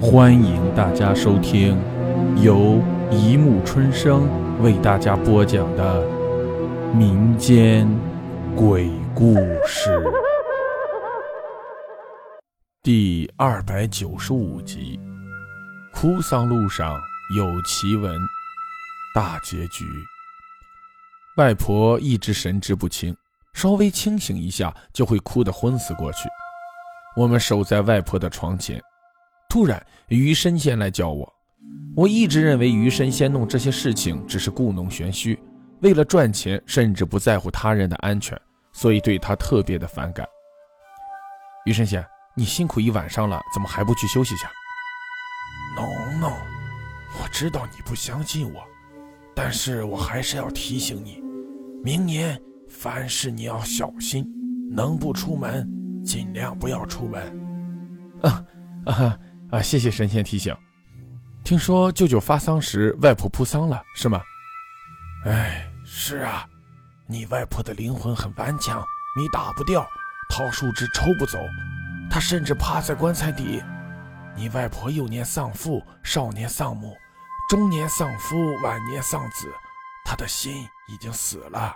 欢迎大家收听由一木春生为大家播讲的民间鬼故事第二百九十五集。哭丧路上有奇闻，大结局。外婆一直神志不清，稍微清醒一下就会哭得昏死过去。我们守在外婆的床前，突然余生先来叫我。我一直认为余生先弄这些事情只是故弄玄虚，为了赚钱，甚至不在乎他人的安全，所以对他特别的反感。余生先，你辛苦一晚上了，怎么还不去休息下？农农，我知道你不相信我，但是我还是要提醒你，明年凡事你要小心，能不出门。尽量不要出门。啊啊啊！谢谢神仙提醒。听说舅舅发丧时，外婆扑丧了，是吗？哎，是啊。你外婆的灵魂很顽强，你打不掉，桃树枝抽不走，她甚至趴在棺材底。你外婆幼年丧父，少年丧母，中年丧夫，晚年丧子，她的心已经死了。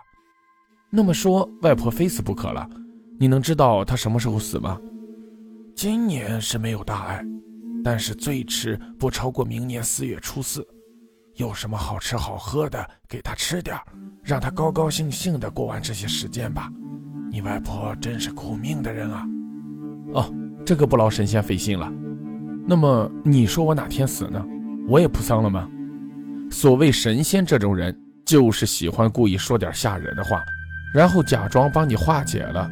那么说，外婆非死不可了。你能知道她什么时候死吗？今年是没有大碍，但是最迟不超过明年四月初四。有什么好吃好喝的给他吃点让他高高兴兴的过完这些时间吧。你外婆真是苦命的人啊！哦，这个不劳神仙费心了。那么你说我哪天死呢？我也扑丧了吗？所谓神仙这种人，就是喜欢故意说点吓人的话，然后假装帮你化解了。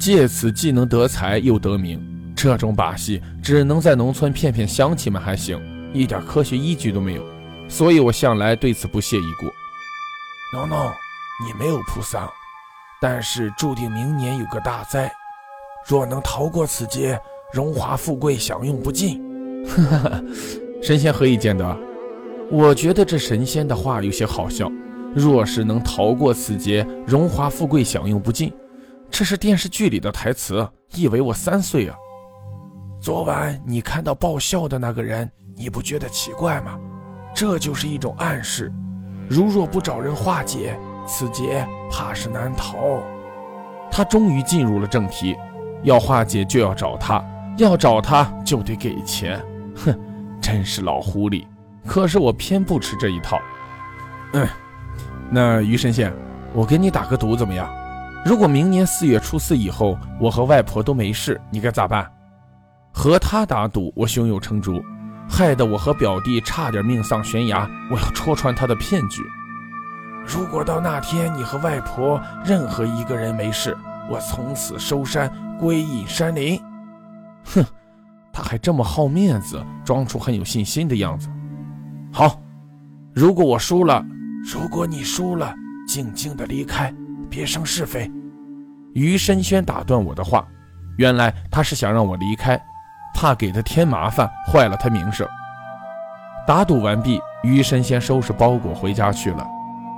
借此既能得财又得名，这种把戏只能在农村骗骗乡亲们还行，一点科学依据都没有，所以我向来对此不屑一顾。no no，你没有扑丧，但是注定明年有个大灾，若能逃过此劫，荣华富贵享用不尽。哈哈，神仙何以见得？我觉得这神仙的话有些好笑。若是能逃过此劫，荣华富贵享用不尽。这是电视剧里的台词，以为我三岁啊？昨晚你看到爆笑的那个人，你不觉得奇怪吗？这就是一种暗示，如若不找人化解，此劫怕是难逃。他终于进入了正题，要化解就要找他，要找他就得给钱。哼，真是老狐狸。可是我偏不吃这一套。嗯，那于神仙，我给你打个赌，怎么样？如果明年四月初四以后，我和外婆都没事，你该咋办？和他打赌，我胸有成竹，害得我和表弟差点命丧悬崖。我要戳穿他的骗局。如果到那天你和外婆任何一个人没事，我从此收山归隐山林。哼，他还这么好面子，装出很有信心的样子。好，如果我输了，如果你输了，静静的离开。别生是非，于深轩打断我的话，原来他是想让我离开，怕给他添麻烦，坏了他名声。打赌完毕，于神仙收拾包裹回家去了。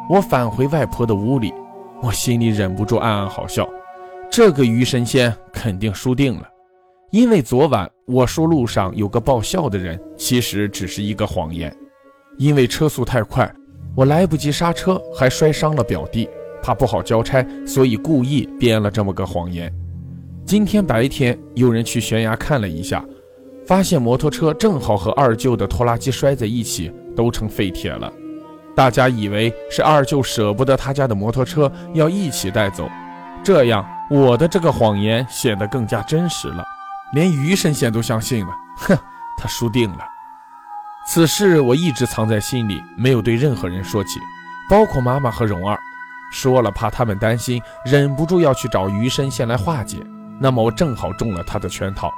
我返回外婆的屋里，我心里忍不住暗暗好笑。这个于神仙肯定输定了，因为昨晚我说路上有个爆笑的人，其实只是一个谎言。因为车速太快，我来不及刹车，还摔伤了表弟。怕不好交差，所以故意编了这么个谎言。今天白天有人去悬崖看了一下，发现摩托车正好和二舅的拖拉机摔在一起，都成废铁了。大家以为是二舅舍不得他家的摩托车，要一起带走。这样我的这个谎言显得更加真实了，连于神仙都相信了。哼，他输定了。此事我一直藏在心里，没有对任何人说起，包括妈妈和蓉儿。说了，怕他们担心，忍不住要去找余神仙来化解。那么我正好中了他的圈套。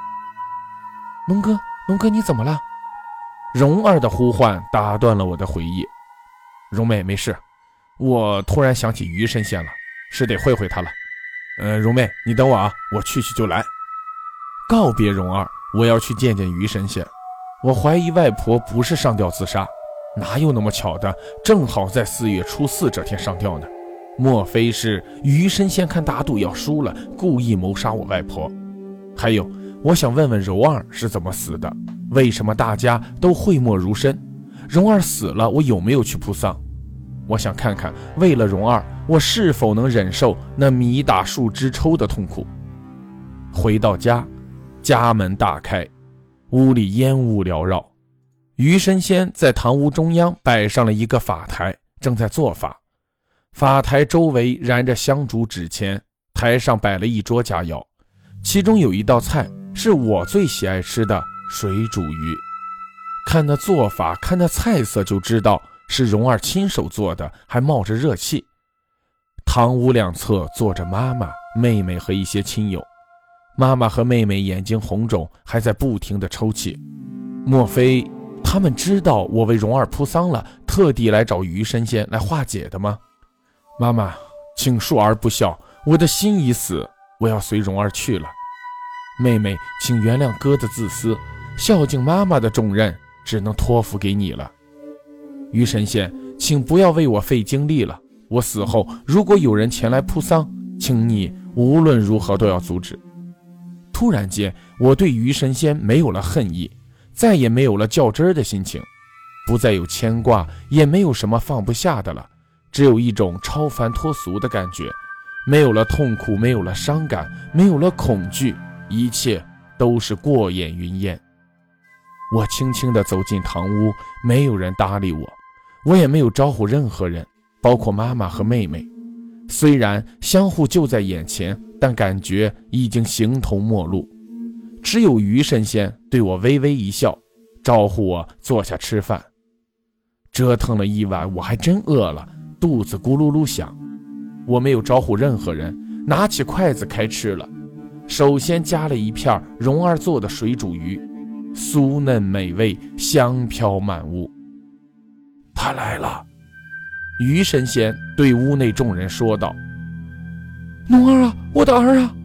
龙哥，龙哥，你怎么了？蓉儿的呼唤打断了我的回忆。蓉妹，没事。我突然想起鱼神仙了，是得会会他了。呃，蓉妹，你等我啊，我去去就来。告别蓉儿，我要去见见鱼神仙。我怀疑外婆不是上吊自杀，哪有那么巧的？正好在四月初四这天上吊呢？莫非是余神仙看打赌要输了，故意谋杀我外婆？还有，我想问问柔儿是怎么死的？为什么大家都讳莫如深？蓉儿死了，我有没有去扑丧？我想看看，为了蓉儿，我是否能忍受那米打树枝抽的痛苦。回到家，家门大开，屋里烟雾缭绕。余神仙在堂屋中央摆上了一个法台，正在做法。法台周围燃着香烛纸钱，台上摆了一桌佳肴，其中有一道菜是我最喜爱吃的水煮鱼。看那做法，看那菜色，就知道是蓉儿亲手做的，还冒着热气。堂屋两侧坐着妈妈、妹妹和一些亲友，妈妈和妹妹眼睛红肿，还在不停地抽泣。莫非？他们知道我为蓉儿铺丧了，特地来找鱼神仙来化解的吗？妈妈，请恕儿不孝，我的心已死，我要随蓉儿去了。妹妹，请原谅哥的自私，孝敬妈妈的重任只能托付给你了。余神仙，请不要为我费精力了。我死后，如果有人前来扑丧，请你无论如何都要阻止。突然间，我对余神仙没有了恨意。再也没有了较真的心情，不再有牵挂，也没有什么放不下的了，只有一种超凡脱俗的感觉。没有了痛苦，没有了伤感，没有了恐惧，一切都是过眼云烟。我轻轻地走进堂屋，没有人搭理我，我也没有招呼任何人，包括妈妈和妹妹。虽然相互就在眼前，但感觉已经形同陌路。只有余神仙对我微微一笑，招呼我坐下吃饭。折腾了一晚，我还真饿了，肚子咕噜噜响。我没有招呼任何人，拿起筷子开吃了。首先夹了一片蓉儿做的水煮鱼，酥嫩美味，香飘满屋。他来了，鱼神仙对屋内众人说道：“蓉儿啊，我的儿啊！”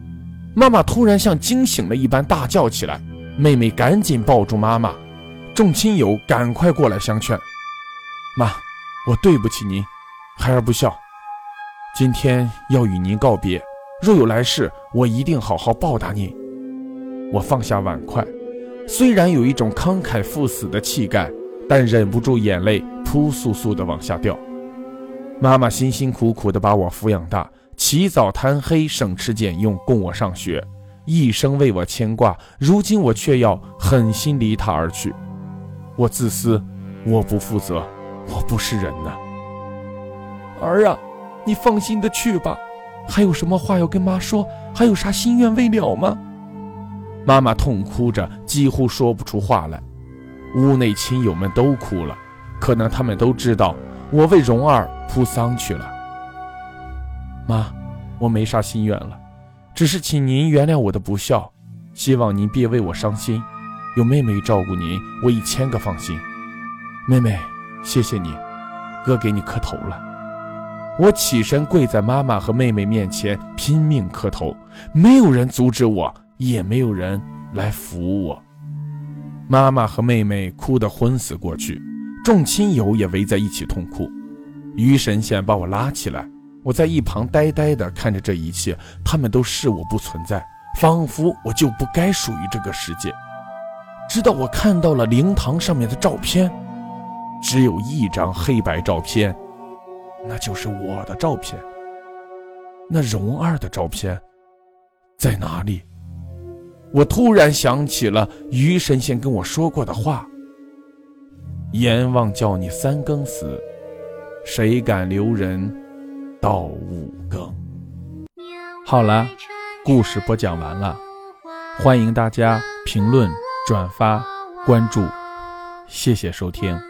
妈妈突然像惊醒了一般大叫起来，妹妹赶紧抱住妈妈，众亲友赶快过来相劝。妈，我对不起您，孩儿不孝，今天要与您告别。若有来世，我一定好好报答您。我放下碗筷，虽然有一种慷慨赴死的气概，但忍不住眼泪扑簌簌地往下掉。妈妈辛辛苦苦地把我抚养大。起早贪黑，省吃俭用供我上学，一生为我牵挂。如今我却要狠心离他而去，我自私，我不负责，我不是人呐！儿啊，你放心的去吧。还有什么话要跟妈说？还有啥心愿未了吗？妈妈痛哭着，几乎说不出话来。屋内亲友们都哭了，可能他们都知道我为蓉儿铺丧去了。妈，我没啥心愿了，只是请您原谅我的不孝，希望您别为我伤心。有妹妹照顾您，我一千个放心。妹妹，谢谢你，哥给你磕头了。我起身跪在妈妈和妹妹面前，拼命磕头，没有人阻止我，也没有人来扶我。妈妈和妹妹哭得昏死过去，众亲友也围在一起痛哭。于神仙把我拉起来。我在一旁呆呆地看着这一切，他们都视我不存在，仿佛我就不该属于这个世界。直到我看到了灵堂上面的照片，只有一张黑白照片，那就是我的照片。那蓉儿的照片在哪里？我突然想起了于神仙跟我说过的话：“阎王叫你三更死，谁敢留人？”到五更。好了，故事播讲完了，欢迎大家评论、转发、关注，谢谢收听。